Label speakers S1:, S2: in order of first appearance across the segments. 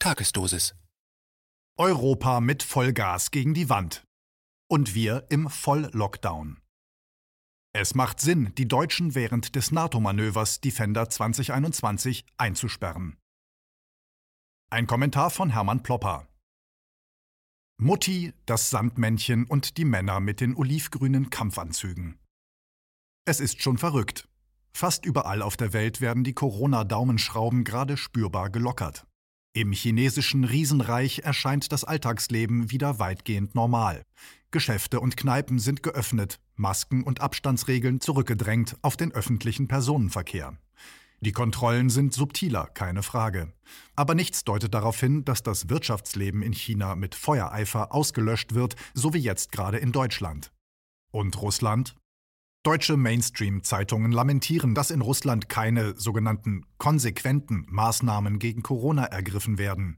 S1: Tagesdosis.
S2: Europa mit Vollgas gegen die Wand. Und wir im Voll-Lockdown. Es macht Sinn, die Deutschen während des NATO-Manövers Defender 2021 einzusperren. Ein Kommentar von Hermann Plopper. Mutti, das Sandmännchen und die Männer mit den olivgrünen Kampfanzügen. Es ist schon verrückt. Fast überall auf der Welt werden die Corona-Daumenschrauben gerade spürbar gelockert. Im chinesischen Riesenreich erscheint das Alltagsleben wieder weitgehend normal. Geschäfte und Kneipen sind geöffnet, Masken und Abstandsregeln zurückgedrängt auf den öffentlichen Personenverkehr. Die Kontrollen sind subtiler, keine Frage. Aber nichts deutet darauf hin, dass das Wirtschaftsleben in China mit Feuereifer ausgelöscht wird, so wie jetzt gerade in Deutschland. Und Russland? Deutsche Mainstream-Zeitungen lamentieren, dass in Russland keine sogenannten konsequenten Maßnahmen gegen Corona ergriffen werden.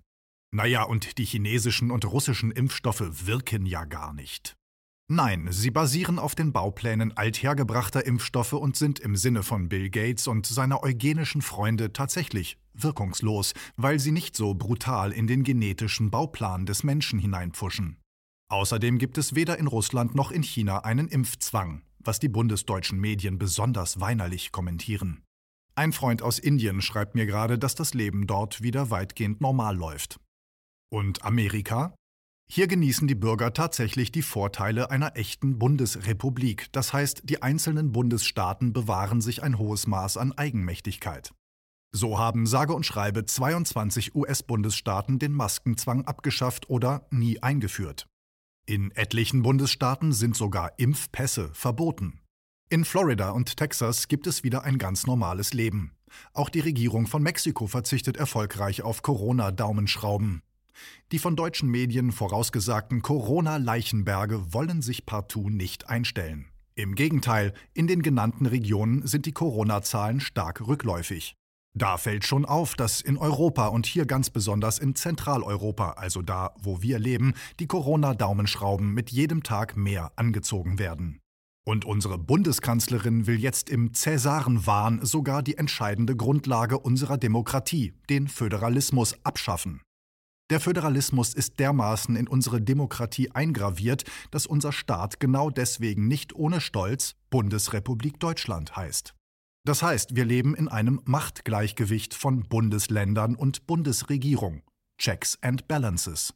S2: Naja, und die chinesischen und russischen Impfstoffe wirken ja gar nicht. Nein, sie basieren auf den Bauplänen althergebrachter Impfstoffe und sind im Sinne von Bill Gates und seiner eugenischen Freunde tatsächlich wirkungslos, weil sie nicht so brutal in den genetischen Bauplan des Menschen hineinpfuschen. Außerdem gibt es weder in Russland noch in China einen Impfzwang, was die bundesdeutschen Medien besonders weinerlich kommentieren. Ein Freund aus Indien schreibt mir gerade, dass das Leben dort wieder weitgehend normal läuft. Und Amerika? Hier genießen die Bürger tatsächlich die Vorteile einer echten Bundesrepublik, das heißt, die einzelnen Bundesstaaten bewahren sich ein hohes Maß an Eigenmächtigkeit. So haben sage und schreibe 22 US-Bundesstaaten den Maskenzwang abgeschafft oder nie eingeführt. In etlichen Bundesstaaten sind sogar Impfpässe verboten. In Florida und Texas gibt es wieder ein ganz normales Leben. Auch die Regierung von Mexiko verzichtet erfolgreich auf Corona-Daumenschrauben. Die von deutschen Medien vorausgesagten Corona-Leichenberge wollen sich partout nicht einstellen. Im Gegenteil, in den genannten Regionen sind die Corona-Zahlen stark rückläufig. Da fällt schon auf, dass in Europa und hier ganz besonders in Zentraleuropa, also da, wo wir leben, die Corona-Daumenschrauben mit jedem Tag mehr angezogen werden. Und unsere Bundeskanzlerin will jetzt im Cäsarenwahn sogar die entscheidende Grundlage unserer Demokratie, den Föderalismus, abschaffen. Der Föderalismus ist dermaßen in unsere Demokratie eingraviert, dass unser Staat genau deswegen nicht ohne Stolz Bundesrepublik Deutschland heißt. Das heißt, wir leben in einem Machtgleichgewicht von Bundesländern und Bundesregierung. Checks and Balances.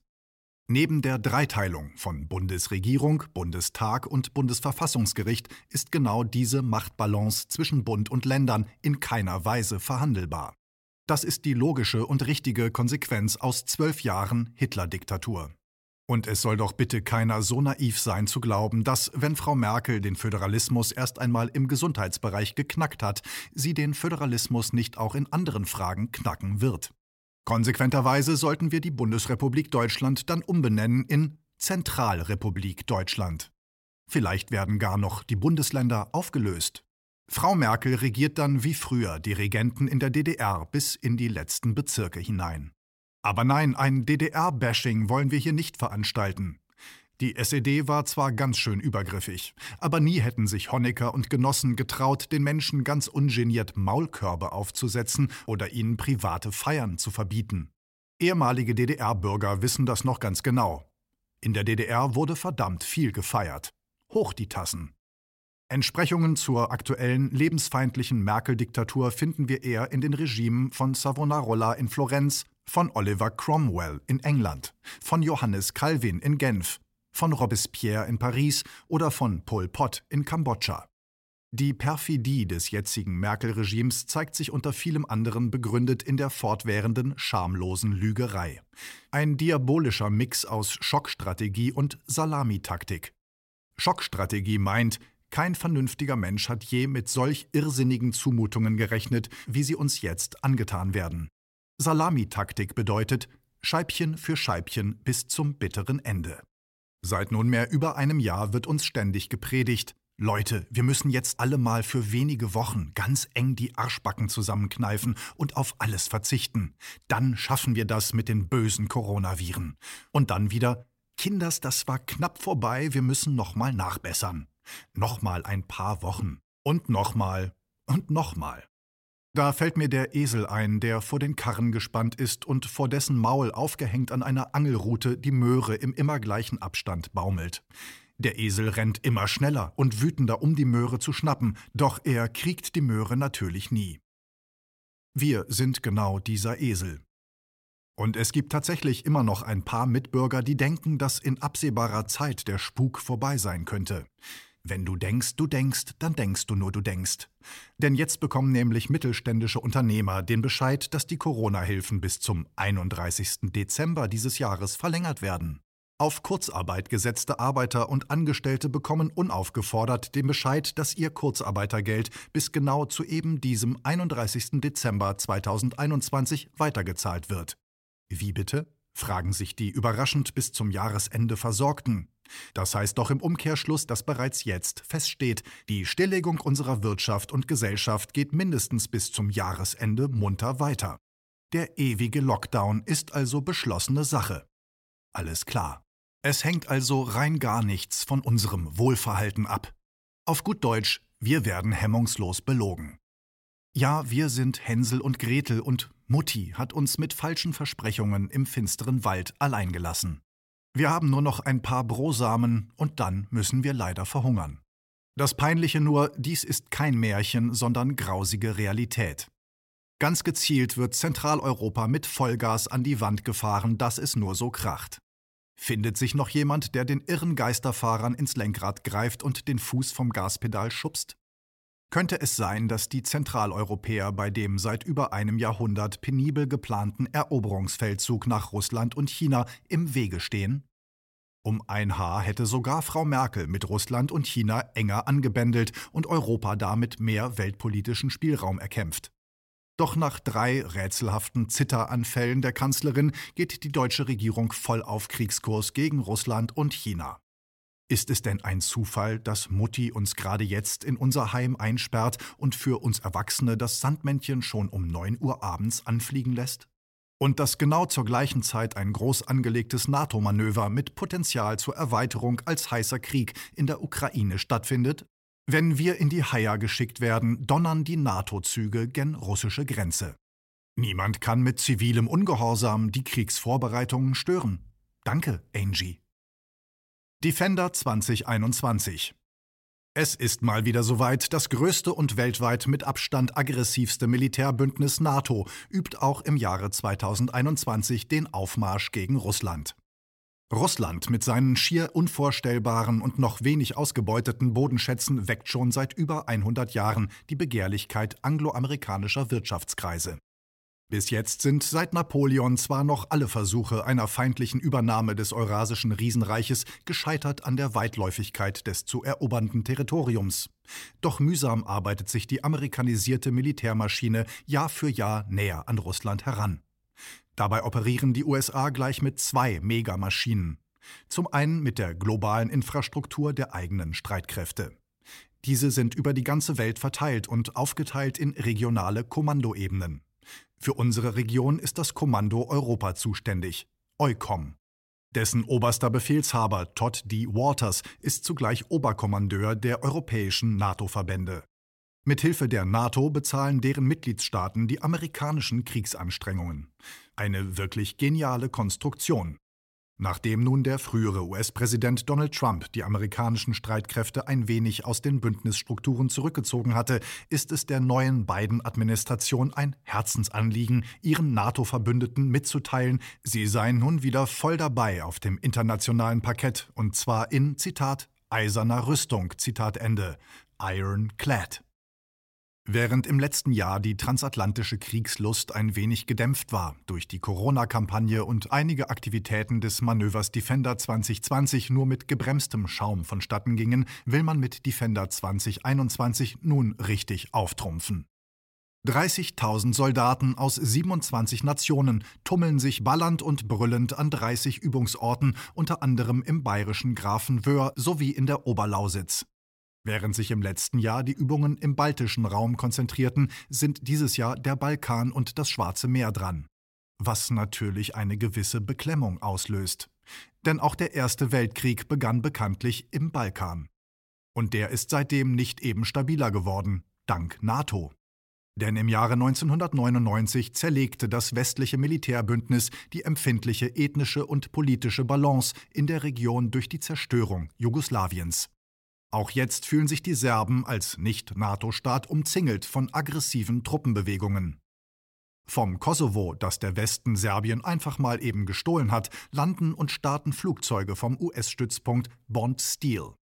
S2: Neben der Dreiteilung von Bundesregierung, Bundestag und Bundesverfassungsgericht ist genau diese Machtbalance zwischen Bund und Ländern in keiner Weise verhandelbar. Das ist die logische und richtige Konsequenz aus zwölf Jahren Hitler-Diktatur. Und es soll doch bitte keiner so naiv sein zu glauben, dass, wenn Frau Merkel den Föderalismus erst einmal im Gesundheitsbereich geknackt hat, sie den Föderalismus nicht auch in anderen Fragen knacken wird. Konsequenterweise sollten wir die Bundesrepublik Deutschland dann umbenennen in Zentralrepublik Deutschland. Vielleicht werden gar noch die Bundesländer aufgelöst. Frau Merkel regiert dann wie früher die Regenten in der DDR bis in die letzten Bezirke hinein. Aber nein, ein DDR-Bashing wollen wir hier nicht veranstalten. Die SED war zwar ganz schön übergriffig, aber nie hätten sich Honecker und Genossen getraut, den Menschen ganz ungeniert Maulkörbe aufzusetzen oder ihnen private Feiern zu verbieten. Ehemalige DDR-Bürger wissen das noch ganz genau. In der DDR wurde verdammt viel gefeiert. Hoch die Tassen. Entsprechungen zur aktuellen lebensfeindlichen Merkel-Diktatur finden wir eher in den Regimen von Savonarola in Florenz, von Oliver Cromwell in England, von Johannes Calvin in Genf, von Robespierre in Paris oder von Pol Pot in Kambodscha. Die Perfidie des jetzigen Merkel-Regimes zeigt sich unter vielem anderen begründet in der fortwährenden schamlosen Lügerei. Ein diabolischer Mix aus Schockstrategie und Salamitaktik. Schockstrategie meint, kein vernünftiger Mensch hat je mit solch irrsinnigen Zumutungen gerechnet, wie sie uns jetzt angetan werden. Salamitaktik bedeutet Scheibchen für Scheibchen bis zum bitteren Ende. Seit nunmehr über einem Jahr wird uns ständig gepredigt, Leute, wir müssen jetzt alle mal für wenige Wochen ganz eng die Arschbacken zusammenkneifen und auf alles verzichten. Dann schaffen wir das mit den bösen Coronaviren. Und dann wieder, Kinders, das war knapp vorbei, wir müssen nochmal nachbessern. Nochmal ein paar Wochen. Und nochmal. Und nochmal. Da fällt mir der Esel ein, der vor den Karren gespannt ist und vor dessen Maul aufgehängt an einer Angelrute die Möhre im immer gleichen Abstand baumelt. Der Esel rennt immer schneller und wütender, um die Möhre zu schnappen, doch er kriegt die Möhre natürlich nie. Wir sind genau dieser Esel. Und es gibt tatsächlich immer noch ein paar Mitbürger, die denken, dass in absehbarer Zeit der Spuk vorbei sein könnte. Wenn du denkst, du denkst, dann denkst du nur, du denkst. Denn jetzt bekommen nämlich mittelständische Unternehmer den Bescheid, dass die Corona-Hilfen bis zum 31. Dezember dieses Jahres verlängert werden. Auf Kurzarbeit gesetzte Arbeiter und Angestellte bekommen unaufgefordert den Bescheid, dass ihr Kurzarbeitergeld bis genau zu eben diesem 31. Dezember 2021 weitergezahlt wird. Wie bitte? fragen sich die überraschend bis zum Jahresende Versorgten. Das heißt doch im Umkehrschluss, dass bereits jetzt feststeht, die Stilllegung unserer Wirtschaft und Gesellschaft geht mindestens bis zum Jahresende munter weiter. Der ewige Lockdown ist also beschlossene Sache. Alles klar. Es hängt also rein gar nichts von unserem Wohlverhalten ab. Auf gut Deutsch, wir werden hemmungslos belogen. Ja, wir sind Hänsel und Gretel und Mutti hat uns mit falschen Versprechungen im finsteren Wald allein gelassen. Wir haben nur noch ein paar Brosamen und dann müssen wir leider verhungern. Das Peinliche nur, dies ist kein Märchen, sondern grausige Realität. Ganz gezielt wird Zentraleuropa mit Vollgas an die Wand gefahren, dass es nur so kracht. Findet sich noch jemand, der den irren Geisterfahrern ins Lenkrad greift und den Fuß vom Gaspedal schubst? Könnte es sein, dass die Zentraleuropäer bei dem seit über einem Jahrhundert penibel geplanten Eroberungsfeldzug nach Russland und China im Wege stehen? Um ein Haar hätte sogar Frau Merkel mit Russland und China enger angebändelt und Europa damit mehr weltpolitischen Spielraum erkämpft. Doch nach drei rätselhaften Zitteranfällen der Kanzlerin geht die deutsche Regierung voll auf Kriegskurs gegen Russland und China. Ist es denn ein Zufall, dass Mutti uns gerade jetzt in unser Heim einsperrt und für uns Erwachsene das Sandmännchen schon um neun Uhr abends anfliegen lässt? Und dass genau zur gleichen Zeit ein groß angelegtes NATO-Manöver mit Potenzial zur Erweiterung als heißer Krieg in der Ukraine stattfindet? Wenn wir in die Haia geschickt werden, donnern die NATO-Züge gen russische Grenze. Niemand kann mit zivilem Ungehorsam die Kriegsvorbereitungen stören. Danke, Angie. Defender 2021 es ist mal wieder soweit. Das größte und weltweit mit Abstand aggressivste Militärbündnis NATO übt auch im Jahre 2021 den Aufmarsch gegen Russland. Russland mit seinen schier unvorstellbaren und noch wenig ausgebeuteten Bodenschätzen weckt schon seit über 100 Jahren die Begehrlichkeit angloamerikanischer Wirtschaftskreise. Bis jetzt sind seit Napoleon zwar noch alle Versuche einer feindlichen Übernahme des Eurasischen Riesenreiches gescheitert an der Weitläufigkeit des zu erobernden Territoriums. Doch mühsam arbeitet sich die amerikanisierte Militärmaschine Jahr für Jahr näher an Russland heran. Dabei operieren die USA gleich mit zwei Megamaschinen. Zum einen mit der globalen Infrastruktur der eigenen Streitkräfte. Diese sind über die ganze Welt verteilt und aufgeteilt in regionale Kommandoebenen. Für unsere Region ist das Kommando Europa zuständig, EUCOM. Dessen oberster Befehlshaber Todd D. Walters ist zugleich Oberkommandeur der europäischen NATO-Verbände. Mithilfe der NATO bezahlen deren Mitgliedstaaten die amerikanischen Kriegsanstrengungen. Eine wirklich geniale Konstruktion. Nachdem nun der frühere US-Präsident Donald Trump die amerikanischen Streitkräfte ein wenig aus den Bündnisstrukturen zurückgezogen hatte, ist es der neuen Biden-Administration ein Herzensanliegen, ihren NATO-Verbündeten mitzuteilen, sie seien nun wieder voll dabei auf dem internationalen Parkett und zwar in, Zitat, eiserner Rüstung, Zitat Ende, Ironclad. Während im letzten Jahr die transatlantische Kriegslust ein wenig gedämpft war durch die Corona-Kampagne und einige Aktivitäten des Manövers Defender 2020 nur mit gebremstem Schaum vonstatten gingen, will man mit Defender 2021 nun richtig auftrumpfen. 30.000 Soldaten aus 27 Nationen tummeln sich ballernd und brüllend an 30 Übungsorten, unter anderem im bayerischen Grafenwöhr sowie in der Oberlausitz. Während sich im letzten Jahr die Übungen im baltischen Raum konzentrierten, sind dieses Jahr der Balkan und das Schwarze Meer dran. Was natürlich eine gewisse Beklemmung auslöst. Denn auch der Erste Weltkrieg begann bekanntlich im Balkan. Und der ist seitdem nicht eben stabiler geworden, dank NATO. Denn im Jahre 1999 zerlegte das westliche Militärbündnis die empfindliche ethnische und politische Balance in der Region durch die Zerstörung Jugoslawiens. Auch jetzt fühlen sich die Serben als Nicht-NATO-Staat umzingelt von aggressiven Truppenbewegungen. Vom Kosovo, das der Westen Serbien einfach mal eben gestohlen hat, landen und starten Flugzeuge vom US-Stützpunkt Bond Steel.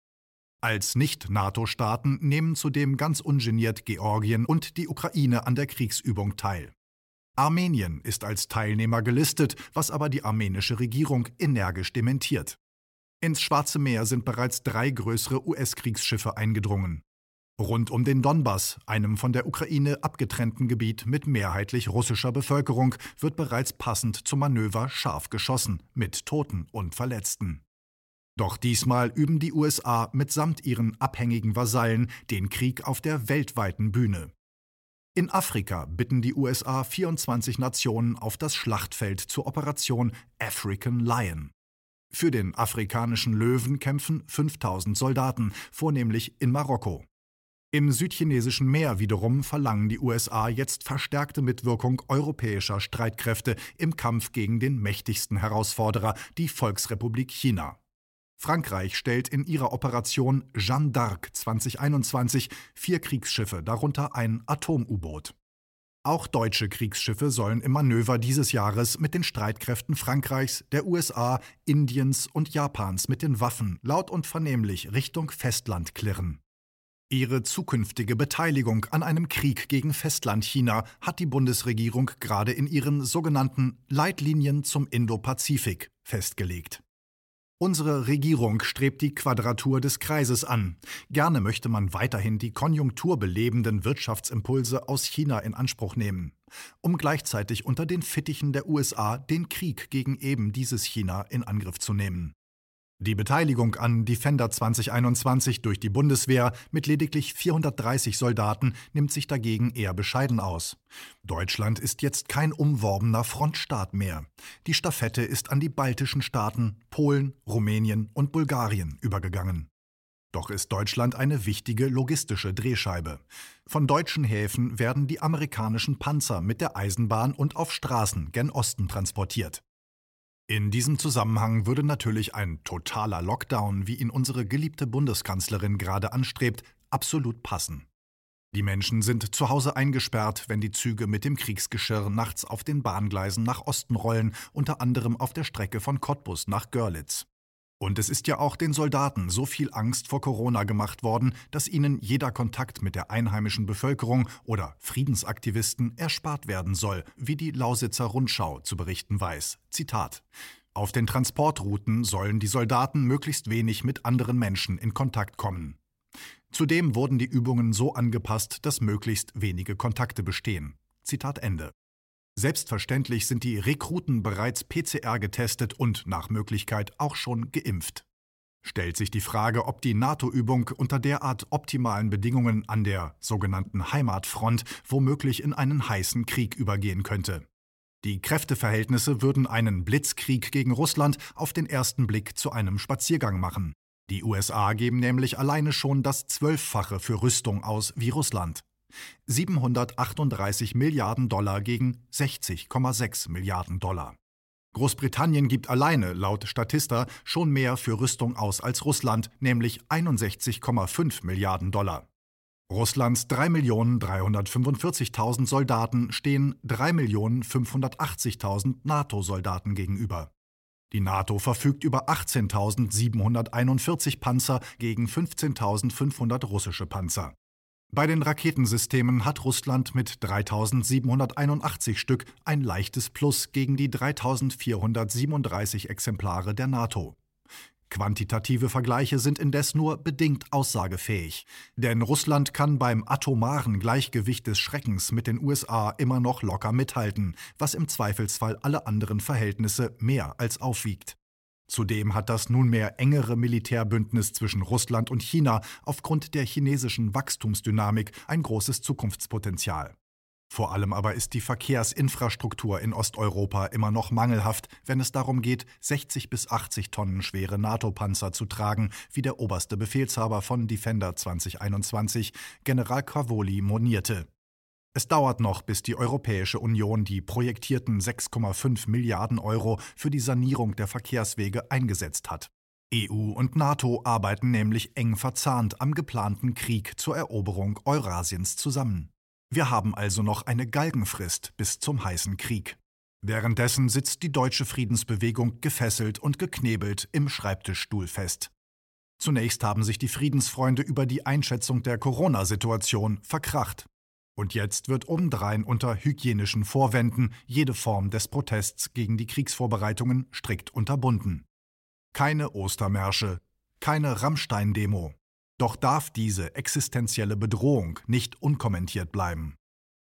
S2: Als Nicht-NATO-Staaten nehmen zudem ganz ungeniert Georgien und die Ukraine an der Kriegsübung teil. Armenien ist als Teilnehmer gelistet, was aber die armenische Regierung energisch dementiert. Ins Schwarze Meer sind bereits drei größere US-Kriegsschiffe eingedrungen. Rund um den Donbass, einem von der Ukraine abgetrennten Gebiet mit mehrheitlich russischer Bevölkerung, wird bereits passend zum Manöver scharf geschossen, mit Toten und Verletzten. Doch diesmal üben die USA mitsamt ihren abhängigen Vasallen den Krieg auf der weltweiten Bühne. In Afrika bitten die USA 24 Nationen auf das Schlachtfeld zur Operation African Lion. Für den afrikanischen Löwen kämpfen 5000 Soldaten, vornehmlich in Marokko. Im südchinesischen Meer wiederum verlangen die USA jetzt verstärkte Mitwirkung europäischer Streitkräfte im Kampf gegen den mächtigsten Herausforderer, die Volksrepublik China. Frankreich stellt in ihrer Operation Jeanne d'Arc 2021 vier Kriegsschiffe, darunter ein Atom-U-Boot. Auch deutsche Kriegsschiffe sollen im Manöver dieses Jahres mit den Streitkräften Frankreichs, der USA, Indiens und Japans mit den Waffen laut und vernehmlich Richtung Festland klirren. Ihre zukünftige Beteiligung an einem Krieg gegen Festlandchina hat die Bundesregierung gerade in ihren sogenannten Leitlinien zum Indo-Pazifik festgelegt. Unsere Regierung strebt die Quadratur des Kreises an. Gerne möchte man weiterhin die konjunkturbelebenden Wirtschaftsimpulse aus China in Anspruch nehmen, um gleichzeitig unter den Fittichen der USA den Krieg gegen eben dieses China in Angriff zu nehmen. Die Beteiligung an Defender 2021 durch die Bundeswehr mit lediglich 430 Soldaten nimmt sich dagegen eher bescheiden aus. Deutschland ist jetzt kein umworbener Frontstaat mehr. Die Stafette ist an die baltischen Staaten, Polen, Rumänien und Bulgarien übergegangen. Doch ist Deutschland eine wichtige logistische Drehscheibe. Von deutschen Häfen werden die amerikanischen Panzer mit der Eisenbahn und auf Straßen gen Osten transportiert. In diesem Zusammenhang würde natürlich ein totaler Lockdown, wie ihn unsere geliebte Bundeskanzlerin gerade anstrebt, absolut passen. Die Menschen sind zu Hause eingesperrt, wenn die Züge mit dem Kriegsgeschirr nachts auf den Bahngleisen nach Osten rollen, unter anderem auf der Strecke von Cottbus nach Görlitz. Und es ist ja auch den Soldaten so viel Angst vor Corona gemacht worden, dass ihnen jeder Kontakt mit der einheimischen Bevölkerung oder Friedensaktivisten erspart werden soll, wie die Lausitzer Rundschau zu berichten weiß. Zitat Auf den Transportrouten sollen die Soldaten möglichst wenig mit anderen Menschen in Kontakt kommen. Zudem wurden die Übungen so angepasst, dass möglichst wenige Kontakte bestehen. Zitat Ende. Selbstverständlich sind die Rekruten bereits PCR getestet und nach Möglichkeit auch schon geimpft. Stellt sich die Frage, ob die NATO-Übung unter derart optimalen Bedingungen an der sogenannten Heimatfront womöglich in einen heißen Krieg übergehen könnte. Die Kräfteverhältnisse würden einen Blitzkrieg gegen Russland auf den ersten Blick zu einem Spaziergang machen. Die USA geben nämlich alleine schon das Zwölffache für Rüstung aus wie Russland. 738 Milliarden Dollar gegen 60,6 Milliarden Dollar. Großbritannien gibt alleine laut Statista schon mehr für Rüstung aus als Russland, nämlich 61,5 Milliarden Dollar. Russlands 3.345.000 Soldaten stehen 3.580.000 NATO-Soldaten gegenüber. Die NATO verfügt über 18.741 Panzer gegen 15.500 russische Panzer. Bei den Raketensystemen hat Russland mit 3781 Stück ein leichtes Plus gegen die 3437 Exemplare der NATO. Quantitative Vergleiche sind indes nur bedingt aussagefähig, denn Russland kann beim atomaren Gleichgewicht des Schreckens mit den USA immer noch locker mithalten, was im Zweifelsfall alle anderen Verhältnisse mehr als aufwiegt. Zudem hat das nunmehr engere Militärbündnis zwischen Russland und China aufgrund der chinesischen Wachstumsdynamik ein großes Zukunftspotenzial. Vor allem aber ist die Verkehrsinfrastruktur in Osteuropa immer noch mangelhaft, wenn es darum geht, 60 bis 80 Tonnen schwere NATO-Panzer zu tragen, wie der oberste Befehlshaber von Defender 2021, General Cavoli, monierte. Es dauert noch, bis die Europäische Union die projektierten 6,5 Milliarden Euro für die Sanierung der Verkehrswege eingesetzt hat. EU und NATO arbeiten nämlich eng verzahnt am geplanten Krieg zur Eroberung Eurasiens zusammen. Wir haben also noch eine Galgenfrist bis zum heißen Krieg. Währenddessen sitzt die deutsche Friedensbewegung gefesselt und geknebelt im Schreibtischstuhl fest. Zunächst haben sich die Friedensfreunde über die Einschätzung der Corona-Situation verkracht. Und jetzt wird obendrein unter hygienischen Vorwänden jede Form des Protests gegen die Kriegsvorbereitungen strikt unterbunden. Keine Ostermärsche, keine Rammstein-Demo. Doch darf diese existenzielle Bedrohung nicht unkommentiert bleiben.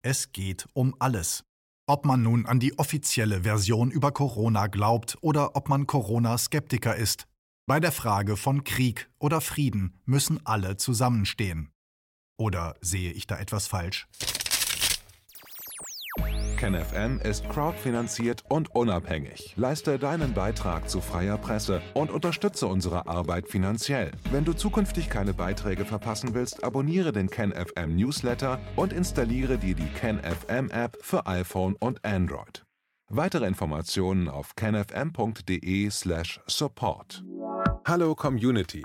S2: Es geht um alles. Ob man nun an die offizielle Version über Corona glaubt oder ob man Corona-Skeptiker ist, bei der Frage von Krieg oder Frieden müssen alle zusammenstehen. Oder sehe ich da etwas falsch?
S1: KenFM ist crowdfinanziert und unabhängig. Leiste deinen Beitrag zu freier Presse und unterstütze unsere Arbeit finanziell. Wenn du zukünftig keine Beiträge verpassen willst, abonniere den KenFM Newsletter und installiere dir die KenFM App für iPhone und Android. Weitere Informationen auf kenfm.de/support. Hallo Community.